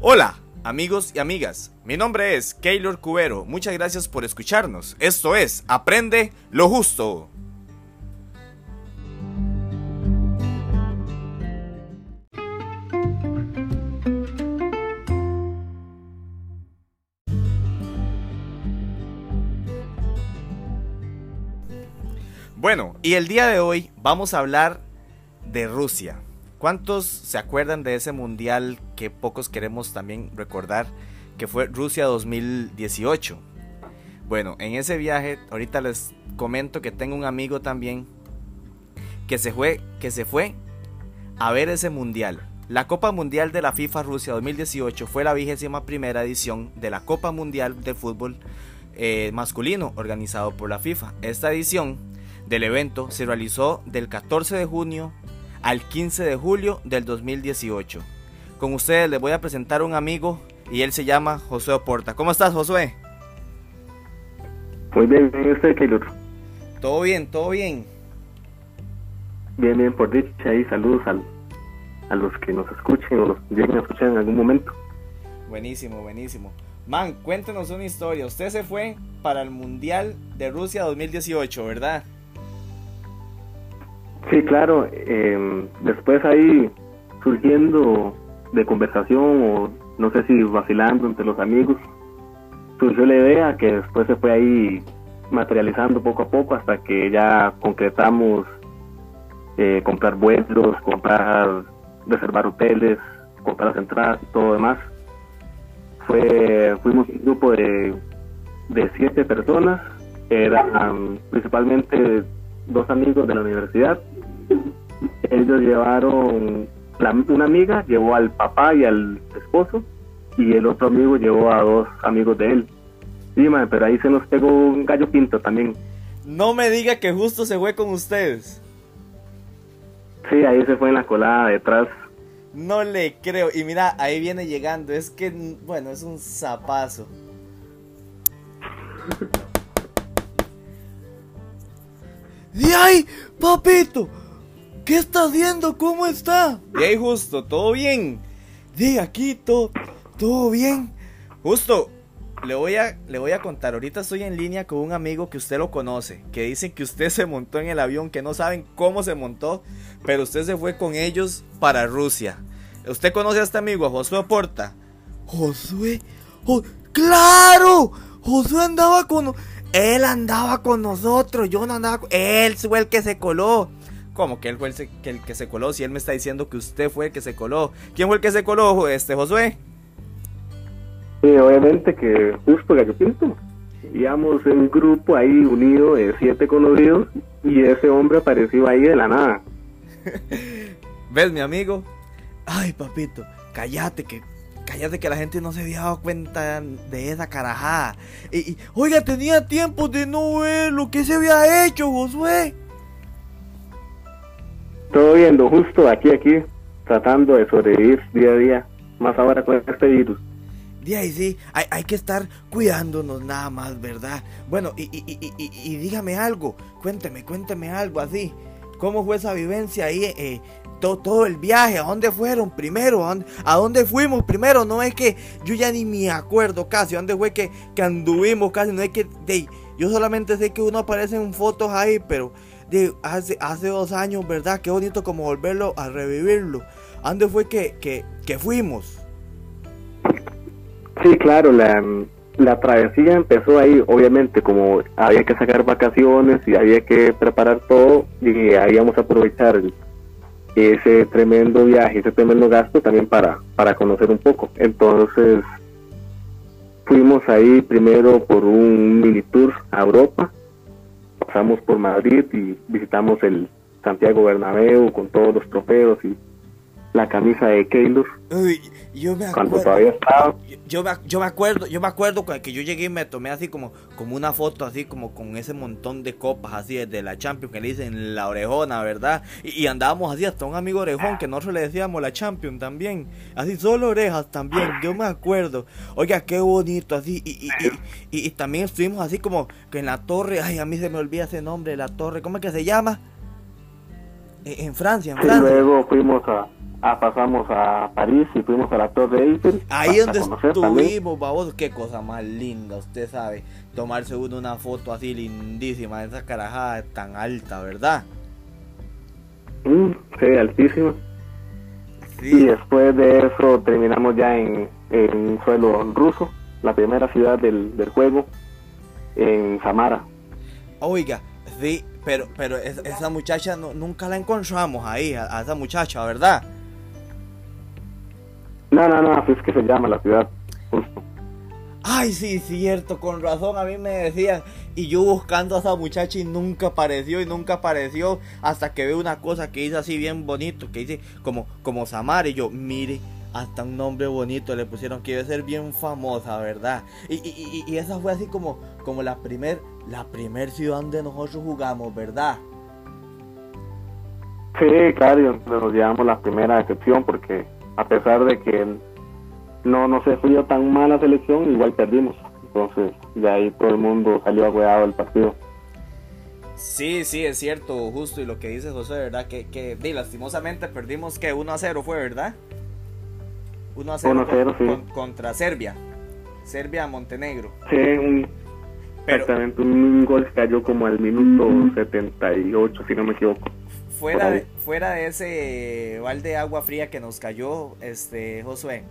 Hola, amigos y amigas. Mi nombre es Keylor Cubero. Muchas gracias por escucharnos. Esto es Aprende lo Justo. Bueno, y el día de hoy vamos a hablar de Rusia. ¿Cuántos se acuerdan de ese mundial que pocos queremos también recordar, que fue Rusia 2018? Bueno, en ese viaje, ahorita les comento que tengo un amigo también que se fue, que se fue a ver ese mundial. La Copa Mundial de la FIFA Rusia 2018 fue la vigésima primera edición de la Copa Mundial de Fútbol eh, masculino organizado por la FIFA. Esta edición del evento se realizó del 14 de junio al 15 de julio del 2018. Con ustedes les voy a presentar un amigo y él se llama Josué Oporta. ¿Cómo estás, Josué? Muy bien, bien usted, Keylor. Todo bien, todo bien. Bien, bien, por dicha y saludos a los que nos escuchen o los que lleguen a escuchar en algún momento. Buenísimo, buenísimo. Man, cuéntenos una historia. Usted se fue para el Mundial de Rusia 2018, ¿verdad? Sí, claro. Eh, después ahí surgiendo de conversación o no sé si vacilando entre los amigos, surgió la idea que después se fue ahí materializando poco a poco hasta que ya concretamos eh, comprar vuelos, comprar, reservar hoteles, comprar las y todo demás. Fue, fuimos un grupo de, de siete personas, eran principalmente dos amigos de la universidad. Ellos llevaron, una amiga llevó al papá y al esposo y el otro amigo llevó a dos amigos de él. Sí, pero ahí se nos pegó un gallo pinto también. No me diga que justo se fue con ustedes. Sí, ahí se fue en la colada detrás. No le creo. Y mira, ahí viene llegando. Es que, bueno, es un zapazo. ¡Y ay, papito! ¿Qué estás viendo? ¿Cómo está? Y ahí justo, ¿todo bien? De aquí, todo, todo bien. Justo, le voy, a, le voy a contar. Ahorita estoy en línea con un amigo que usted lo conoce. Que dicen que usted se montó en el avión, que no saben cómo se montó. Pero usted se fue con ellos para Rusia. ¿Usted conoce a este amigo, a Josué Porta? Josué, ¡claro! Josué andaba con... Él andaba con nosotros, yo no andaba con... Él fue el que se coló. ¿Cómo que él fue el, que, el que se coló? Si él me está diciendo que usted fue el que se coló. ¿Quién fue el que se coló, este Josué? Sí, obviamente que justo Gallo. Íbamos en un grupo ahí unido de siete conocidos y ese hombre apareció ahí de la nada. ¿Ves, mi amigo? Ay, papito, cállate que cállate que la gente no se había dado cuenta de esa carajada. Y, oiga, tenía tiempo de no ver lo que se había hecho, Josué. Todo viendo justo aquí, aquí, tratando de sobrevivir día a día, más ahora con este virus. De ahí sí, hay, hay, que estar cuidándonos nada más, ¿verdad? Bueno, y, y, y, y, dígame algo, cuénteme, cuénteme algo así. ¿Cómo fue esa vivencia ahí? Eh, todo, todo, el viaje, ¿a dónde fueron primero? ¿A dónde, fuimos primero? No es que yo ya ni me acuerdo casi, ¿a dónde fue que, que anduvimos casi? No es que, de, yo solamente sé que uno aparece en fotos ahí, pero de hace, hace dos años, ¿verdad? Qué bonito como volverlo a revivirlo. ¿A dónde fue que, que, que fuimos? Sí, claro, la, la travesía empezó ahí, obviamente, como había que sacar vacaciones y había que preparar todo, y habíamos aprovechar ese tremendo viaje, ese tremendo gasto también para, para conocer un poco. Entonces, fuimos ahí primero por un mini tour a Europa, pasamos por Madrid y visitamos el Santiago Bernabéu con todos los trofeos y la camisa de Keylor. yo me Cuando todavía estaba. Yo, me, yo me acuerdo, yo me acuerdo que yo llegué y me tomé así como, como una foto así como con ese montón de copas así de la Champions que le dicen la orejona, ¿verdad? Y, andábamos así hasta un amigo orejón que nosotros le decíamos la Champions también. Así solo orejas también, yo me acuerdo. Oiga, qué bonito así. Y, y, y, también estuvimos así como que en la torre, ay, a mí se me olvida ese nombre, la torre, ¿cómo es que se llama? En Francia, en Francia. luego fuimos a, a- pasamos a París y fuimos a la Torre Eiffel. Ahí donde estuvimos, babos, qué cosa más linda, usted sabe. Tomarse uno una foto así lindísima, esa carajada tan alta, ¿verdad? Mm, sí, altísimo. Y Sí. después de eso terminamos ya en, en suelo ruso, la primera ciudad del, del juego, en Samara. Oiga, sí, pero, pero es- esa muchacha no- nunca la encontramos ahí, a, a esa muchacha, ¿verdad? No, no, no, así es que se llama la ciudad, justo. Ay, sí, cierto, con razón a mí me decían. Y yo buscando a esa muchacha y nunca apareció y nunca apareció. Hasta que veo una cosa que dice así bien bonito, que dice como, como Samara. Y yo, mire, hasta un nombre bonito le pusieron que iba a ser bien famosa, ¿verdad? Y, y, y- y esa fue así como, como la primer, la primer ciudad donde nosotros jugamos, ¿verdad? Sí, claro, nos llevamos la primera decepción porque a pesar de que no, no se fue tan mal la selección, igual perdimos. Entonces, de ahí todo el mundo salió agüeado del partido. Sí, sí, es cierto, justo. Y lo que dice José, ¿verdad? Que, que lastimosamente perdimos que 1 a 0 fue, ¿verdad? 1 a 0, 1 a 0, con- sí. con- contra Serbia. Serbia-Montenegro. Sí, un, Pero exactamente, un gol cayó como al minuto 78, si no me equivoco. Fuera de, fuera de ese balde de agua fría que nos cayó, este Josué,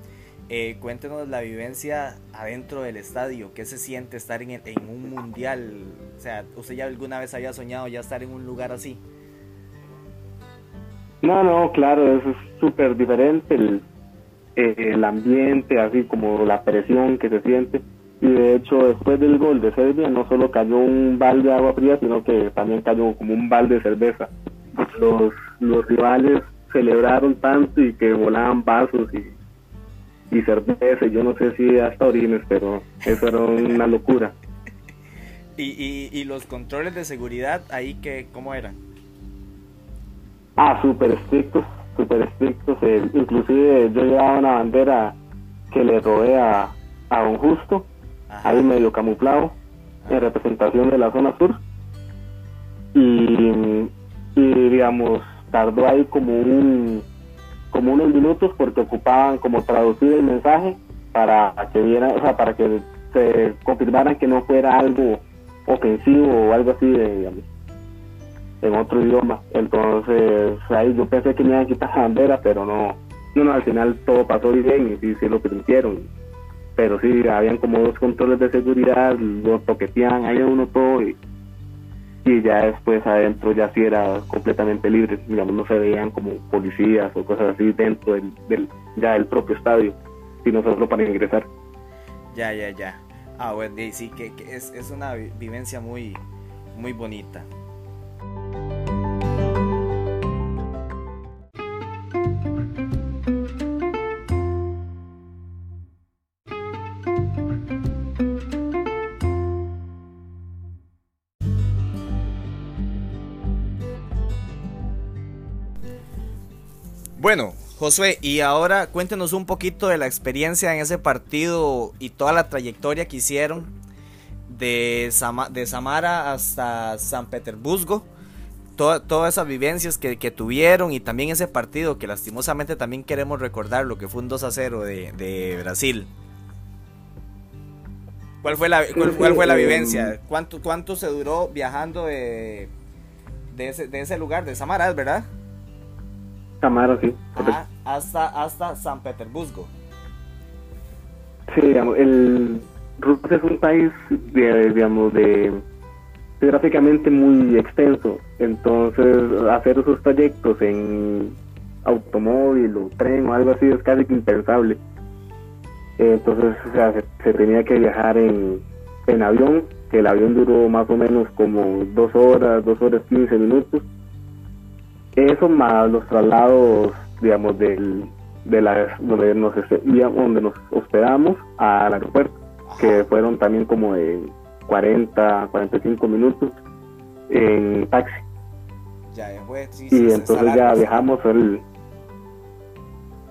eh, cuéntenos la vivencia adentro del estadio. ¿Qué se siente estar en, en un mundial? O sea, ¿usted ya alguna vez había soñado ya estar en un lugar así? No, no, claro, eso es súper diferente el, eh, el ambiente, así como la presión que se siente. Y de hecho, después del gol de Serbia, no solo cayó un balde de agua fría, sino que también cayó como un balde de cerveza. Los, los rivales celebraron tanto y que volaban vasos y, y cerveza. y Yo no sé si hasta orines, pero eso era una locura. ¿Y, y, y los controles de seguridad ahí, que, cómo eran? Ah, súper estrictos, súper estrictos. eh, inclusive yo llevaba una bandera que le robé a, a Don Justo, Ajá. ahí medio camuflado, en representación de la zona sur. Y digamos, tardó ahí como un como unos minutos porque ocupaban como traducir el mensaje para que vieran, o sea, para que se confirmaran que no fuera algo ofensivo o algo así de, en otro idioma. Entonces, ahí yo pensé que me iban a quitar la bandera, pero no, no, no, al final todo pasó bien y sí, sí lo permitieron. Pero sí, habían como dos controles de seguridad, lo toqueteaban ahí uno todo y, y ya después adentro ya sí era completamente libre, digamos, no se veían como policías o cosas así dentro del, del ya del propio estadio, sino solo para ingresar. Ya, ya, ya. Ah, bueno, sí, que, que es, es una vi- vivencia muy, muy bonita. Bueno, Josué, y ahora cuéntenos un poquito de la experiencia en ese partido y toda la trayectoria que hicieron de, Sama- de Samara hasta San Petersburgo. Toda- todas esas vivencias que, que tuvieron y también ese partido que lastimosamente también queremos recordar lo que fue un 2 a 0 de, de Brasil. ¿Cuál fue la, cuál, cuál fue la vivencia? ¿Cuánto, ¿Cuánto se duró viajando de, de, ese, de ese lugar, de Samara, verdad? Samara, sí. Ajá, hasta, hasta San Petersburgo. Sí, digamos, el Rusia es un país, de- digamos, de geográficamente muy extenso, entonces hacer esos trayectos en automóvil o tren o algo así es casi que impensable. Entonces, o sea, se, se tenía que viajar en, en avión, que el avión duró más o menos como dos horas, dos horas quince minutos. Eso más los traslados, digamos, del, de la, donde, nos, digamos, donde nos hospedamos al aeropuerto, que fueron también como de 40, 45 minutos en taxi. Ya, sí, Y entonces ya viajamos al,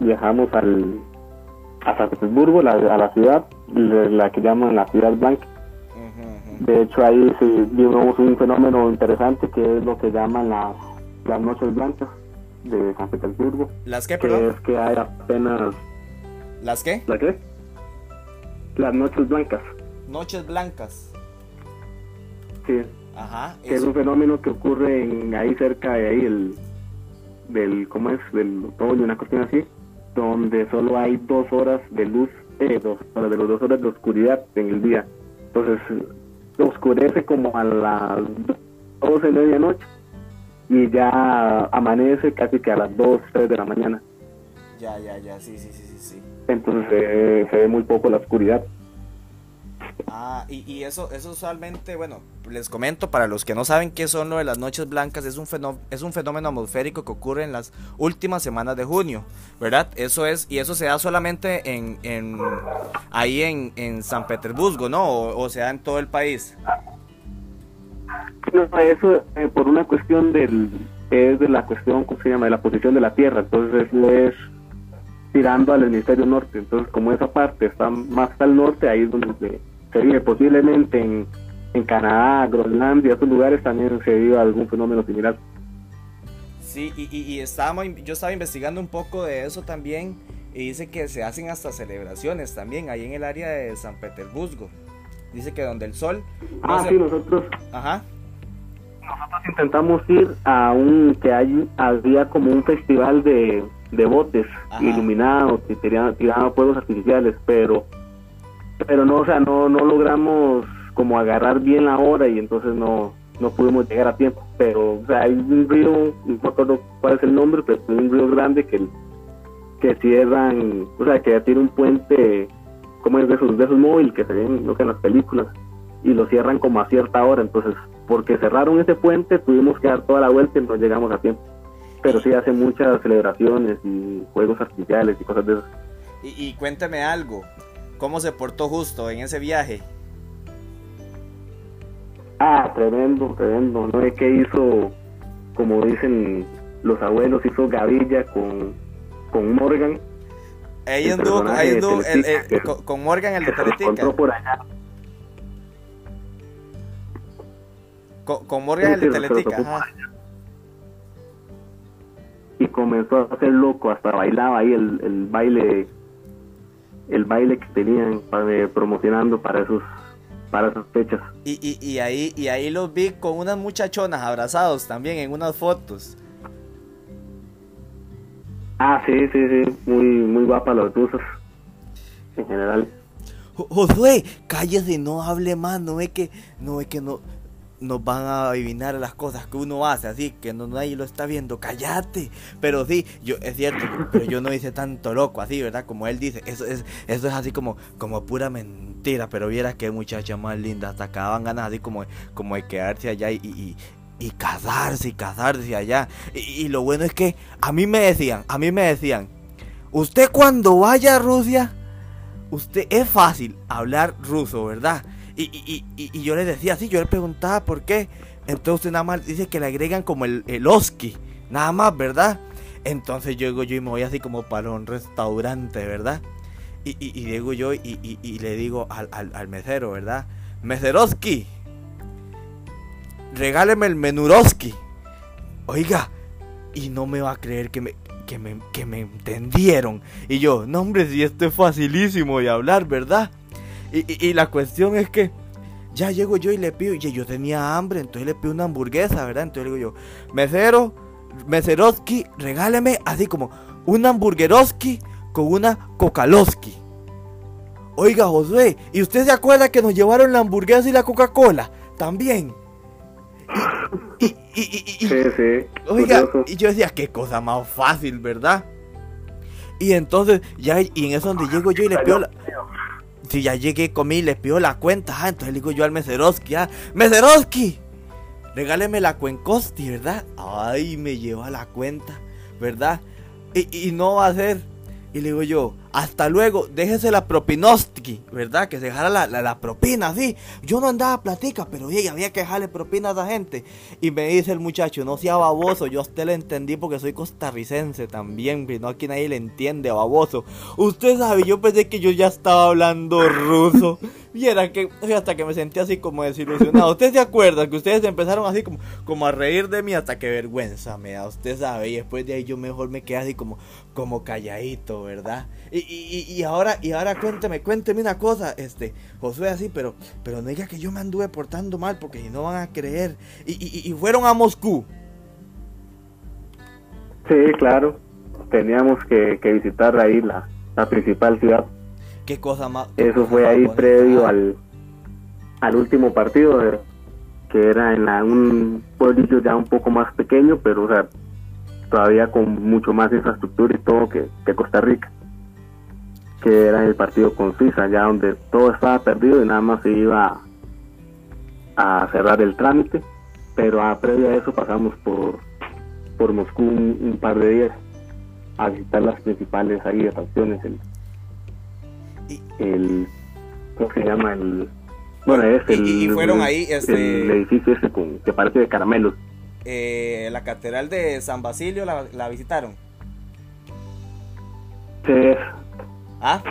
viajamos al, a San Petersburgo, la- a la ciudad, la que llaman la ciudad blanca. De hecho, ahí sí vimos un fenómeno interesante que es lo que llaman las, las noches blancas de San Petersburgo. ¿Las qué, que perdón? es que hay apenas... ¿Las qué? ¿La qué? Las noches blancas, Noches blancas. sí. Ajá. que es un fenómeno que ocurre en, ahí cerca de ahí el del cómo es del otoño una cuestión así donde solo hay dos horas de luz eh, dos horas de los dos horas de oscuridad en el día entonces eh, oscurece como a las 12 de medianoche y ya amanece casi que a las 2 3 de la mañana Ya, ya, ya, sí, sí, sí, sí, sí. entonces eh, se ve muy poco la oscuridad Ah, y, y eso, eso usualmente, bueno, les comento para los que no saben qué son lo de las noches blancas, es un, fenó- es un fenómeno atmosférico que ocurre en las últimas semanas de junio, ¿verdad? Eso es, y eso se da solamente en, en ahí en, en San Petersburgo, ¿no? O, o se da en todo el país. No, eso eh, por una cuestión del es de la cuestión ¿cómo se llama de la posición de la Tierra. Entonces eso es tirando al hemisferio norte. Entonces como esa parte está más al norte ahí es donde se, se vive. Posiblemente en, en Canadá Groenlandia esos lugares también se vive algún fenómeno similar. Sí, y, y, y estábamos, yo estaba investigando un poco de eso también y dice que se hacen hasta celebraciones también ahí en el área de San Petersburgo. Dice que donde el sol... no ah se- sí nosotros Ajá. Nosotros intentamos ir a un que hay había como un festival de, de botes Ajá. iluminados y tiraban, fuegos artificiales pero pero no o sea no no logramos como agarrar bien la hora y entonces no no pudimos llegar a tiempo pero o sea hay un río no me acuerdo cuál es el nombre pero es un río grande que que cierran o sea que tiene un puente como es de esos de esos móviles que se ven no sé, en las películas y lo cierran como a cierta hora entonces porque cerraron ese puente tuvimos que dar toda la vuelta y no llegamos a tiempo pero sí hacen muchas celebraciones y juegos artificiales y cosas de esas Y, y cuéntame algo, ¿cómo se portó justo en ese viaje? Ah, tremendo, tremendo. No es que hizo, como dicen los abuelos, hizo gavilla con, con Morgan, Ahí anduvo, ahí el- el- con, Morgan el de Teletica. encontró por allá. Con, con Morgan el de Teletica, ajá. Y comenzó a hacer loco, hasta bailaba ahí el, el baile el baile que tenían para, promocionando para esos para esas fechas. Y, y, y ahí, y ahí los vi con unas muchachonas abrazados también en unas fotos. Ah, sí, sí, sí, muy muy guapas las rusas en general. Jo- Josué, cállese, no hable más, no es que, no es que no nos van a adivinar las cosas que uno hace, así que no nadie lo está viendo, cállate. Pero sí, yo es cierto, pero yo no hice tanto loco así, ¿verdad? Como él dice, eso es, eso es así como, como pura mentira, pero viera qué muchacha más linda, hasta acaban ganas así como, como de quedarse allá y, y, y casarse y casarse allá. Y, y lo bueno es que a mí me decían, a mí me decían, usted cuando vaya a Rusia, usted es fácil hablar ruso, ¿verdad? Y, y, y, yo le decía así, yo le preguntaba por qué. Entonces nada más dice que le agregan como el, el oski, nada más, ¿verdad? Entonces yo digo yo y me voy así como para un restaurante, ¿verdad? Y, y, digo yo y, y- y le digo al, al, al mesero, ¿verdad? Meseroski, regáleme el menuroski. Oiga, y no me va a creer que me, que me, que me entendieron. Y yo, no hombre, si esto es facilísimo de hablar, ¿verdad? Y, y- y la cuestión es que ya llego yo y le pido, y yo tenía hambre, entonces le pido una hamburguesa, ¿verdad? Entonces le digo yo, mesero, meseroski, regáleme así como una hamburgueroski con una cocaloski. Oiga, Josué, ¿y usted se acuerda que nos llevaron la hamburguesa y la Coca-Cola? También. Y, Sí, sí. Oiga, curioso. y yo decía, qué cosa más fácil, ¿verdad? Y entonces, ya, y en eso donde llego yo y le pido la... Si ya llegué, comí, le pido la cuenta, ah, entonces le digo yo al Meseroski, ah, Meseroski, regáleme la cuencosti, ¿verdad? Ay, me lleva la cuenta, ¿verdad? Y, y no va a ser. Y le digo yo, hasta luego, déjese la propinostki, ¿verdad? Que se dejara la, la, propina, sí. Yo no andaba platica, pero había que dejarle propina a la gente. Y me dice el muchacho, no sea baboso, yo a usted le entendí porque soy costarricense también, no aquí nadie le entiende, baboso. Usted sabe, yo pensé que yo ya estaba hablando ruso. Y era que hasta que me sentí así como desilusionado. ¿Usted se acuerda que ustedes empezaron así como, como a reír de mí hasta que vergüenza me da? Usted sabe. Y después de ahí yo mejor me quedé así como, como calladito, ¿verdad? Y, y, y ahora, y ahora cuénteme, cuénteme una cosa, este, Josué así, pero, pero no diga que yo me anduve portando mal porque si no van a creer. Y, y fueron a Moscú. Sí, claro. Teníamos que, que visitar ahí la, la principal ciudad. Qué cosa más. Eso fue ahí previo al, al último partido, que era en un pueblito ya un poco más pequeño, pero o sea, todavía con mucho más infraestructura y todo que, Costa Rica, que era el partido con Suiza, ya donde todo estaba perdido y nada más se iba a cerrar el trámite, pero a previo a eso pasamos por, por Moscú un, par de días a visitar las principales ahí atracciones, el, el ¿cómo se llama? el bueno es el y, fueron ahí este el edificio ese con, que parece de caramelos. Eh, la catedral de San Basilio la, la visitaron sí ah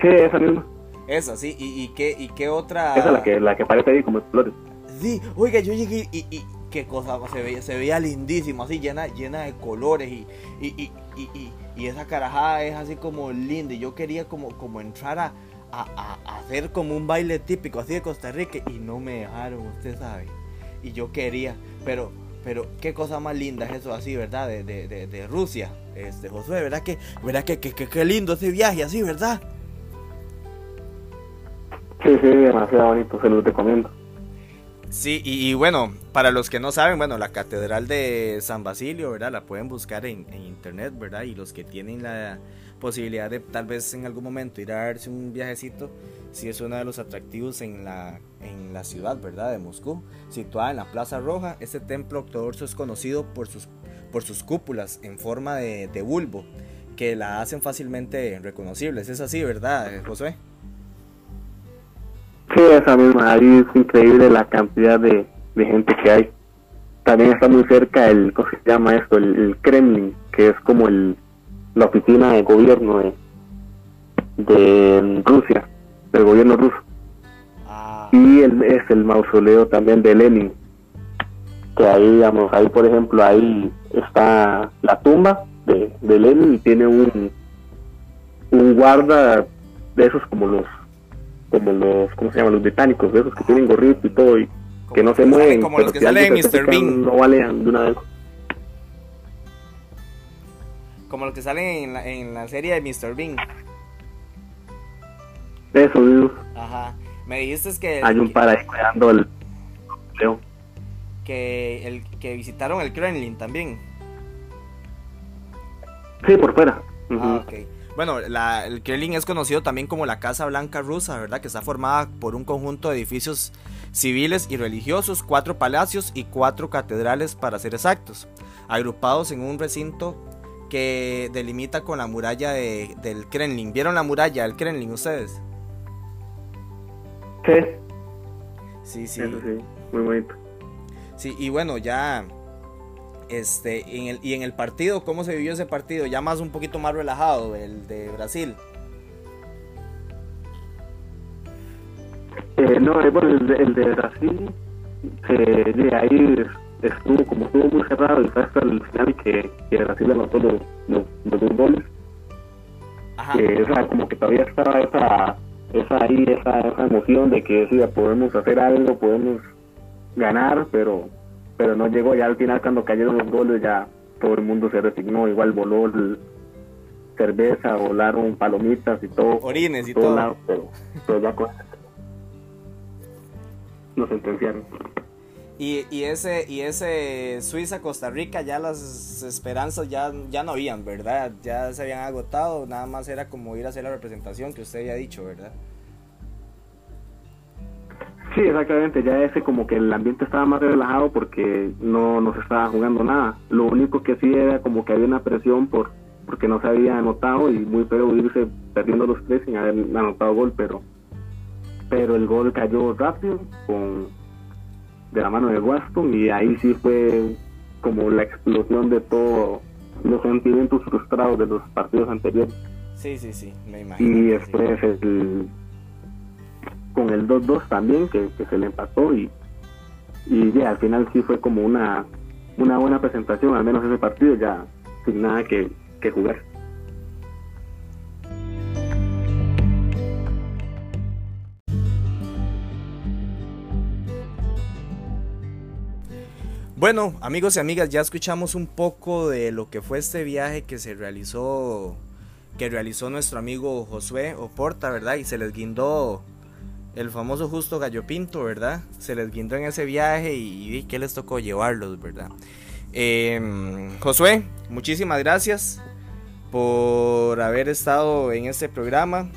sí esa misma esa sí y, y qué y qué otra esa la que la que parece ahí como flores sí oiga yo llegué y, y qué cosa se veía se veía lindísimo así llena llena de colores y, y, y y esa carajada es así como linda. Y yo quería como, como entrar a, hacer como un baile típico así de Costa Rica y no me dejaron, usted sabe. Y yo quería, pero, pero qué cosa más linda es eso así, ¿verdad? De, de, de, Rusia, este Josué, ¿verdad que, verdad que, que, lindo ese viaje así, ¿verdad? Sí, sí, demasiado bonito, se los recomiendo. Sí, y, bueno, para los que no saben, bueno, la Catedral de San Basilio, ¿verdad? La pueden buscar en, internet, ¿verdad? Y los que tienen la posibilidad de tal vez en algún momento ir a darse un viajecito, sí es uno de los atractivos en la, en la ciudad, ¿verdad? De Moscú, situada en la Plaza Roja. Este templo ortodoxo es conocido por sus, por sus cúpulas en forma de, de bulbo, que la hacen fácilmente reconocibles. Es así, ¿verdad, José? Sí, esa misma, ahí es increíble la cantidad de, gente que hay. También está muy cerca el, ¿cómo se llama esto? El, Kremlin, que es como el, la oficina de gobierno de, de Rusia, del gobierno ruso. Ah. Y el, es el mausoleo también de Lenin, que ahí, digamos, ahí por ejemplo, ahí está la tumba de, de Lenin y tiene un, un guarda de esos como los como los, ¿cómo se llaman? Los británicos, de esos que tienen gorrito y todo y que no se mueven. Como los que salen en Mr. Bean. No valen de una vez. Como los que salen en la, en la serie de Mr. Bean. Eso, mismo. Ajá. Me dijiste que... Hay un par ahí cuidando el... Que, el, que visitaron el Kremlin también. Sí, por fuera. Ah, ok. Bueno, el Kremlin es conocido también como la Casa Blanca rusa, ¿verdad? Que está formada por un conjunto de edificios civiles y religiosos, cuatro palacios y cuatro catedrales para ser exactos, agrupados en un recinto que delimita con la muralla del Kremlin. ¿Vieron la muralla del Kremlin ustedes? Sí. Sí, sí. sí, muy bonito. Sí, y bueno, ya este, en el, y en el partido, ¿cómo se vivió ese partido? Ya más un poquito más relajado, el de Brasil. Eh, no, eh, bueno, el de, el de Brasil, eh, ahí estuvo, como estuvo muy cerrado y fue hasta el final que, que Brasil anotó los, los, dos goles. Ajá. Eh, o sea, como que todavía estaba esa, esa ahí, esa, esa emoción de que sí, podemos hacer algo, podemos ganar, pero pero no llegó. Ya al final, cuando cayeron los goles, ya todo el mundo se resignó. Igual voló cerveza, volaron palomitas y todo. Orines y todo. pero, pero ya nos sentenciaron. Y, y ese y ese Suiza Costa Rica ya las esperanzas ya ya no habían, ¿verdad? Ya se habían agotado, nada más era como ir a hacer la representación que usted había dicho, ¿verdad? Sí, exactamente, ya ese como que el ambiente estaba más relajado porque no, no se estaba jugando nada. Lo único que sí era como que había una presión por porque no se había anotado y muy feo irse perdiendo los tres sin haber anotado gol, pero pero el gol cayó rápido con de la mano de Waston y ahí sí fue como la explosión de todos los sentimientos frustrados de los partidos anteriores. Sí, sí, sí, me imagino. Y después el, con el 2-2 también, que, se le empató y, y ya al final sí fue como una, una buena presentación, al menos ese partido ya sin nada que, que jugar. Bueno, amigos y amigas, ya escuchamos un poco de lo que fue este viaje que se realizó, que realizó nuestro amigo Josué Oporta, ¿verdad? Y se les guindó el famoso justo gallo pinto, ¿verdad? Se les guindó en ese viaje y, que les tocó llevarlos, ¿verdad? Em, Josué, muchísimas gracias por haber estado en este programa.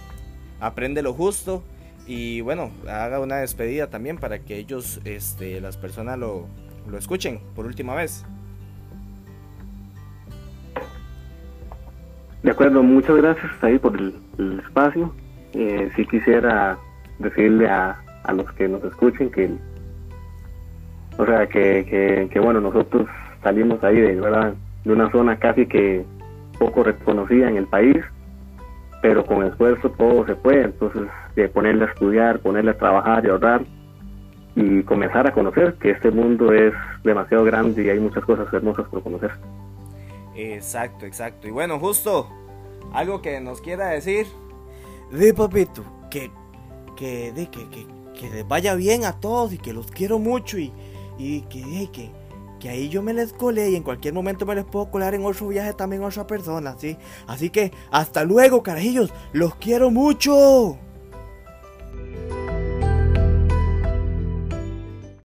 Aprende lo justo y bueno, haga una despedida también para que ellos, este, las personas lo, lo escuchen por última vez. De acuerdo, muchas gracias por el, espacio. Eh, si quisiera decirle a, a, los que nos escuchen que, o sea, que, que, bueno, nosotros salimos ahí de, ¿verdad? de una zona casi que poco reconocida en el país, pero con esfuerzo todo se puede, entonces de ponerle a estudiar, ponerle a trabajar y ahorrar, y comenzar a conocer que este mundo es demasiado grande y hay muchas cosas hermosas por conocer. Exacto, exacto. Y bueno, justo algo que nos quiera decir. De papito, que, que, de, que, que, que les vaya bien a todos y que los quiero mucho y, y que, que, que ahí yo me les colé y en cualquier momento me les puedo colar en otro viaje también a otra persona, ¿sí? Así que hasta luego, carajillos, los quiero mucho.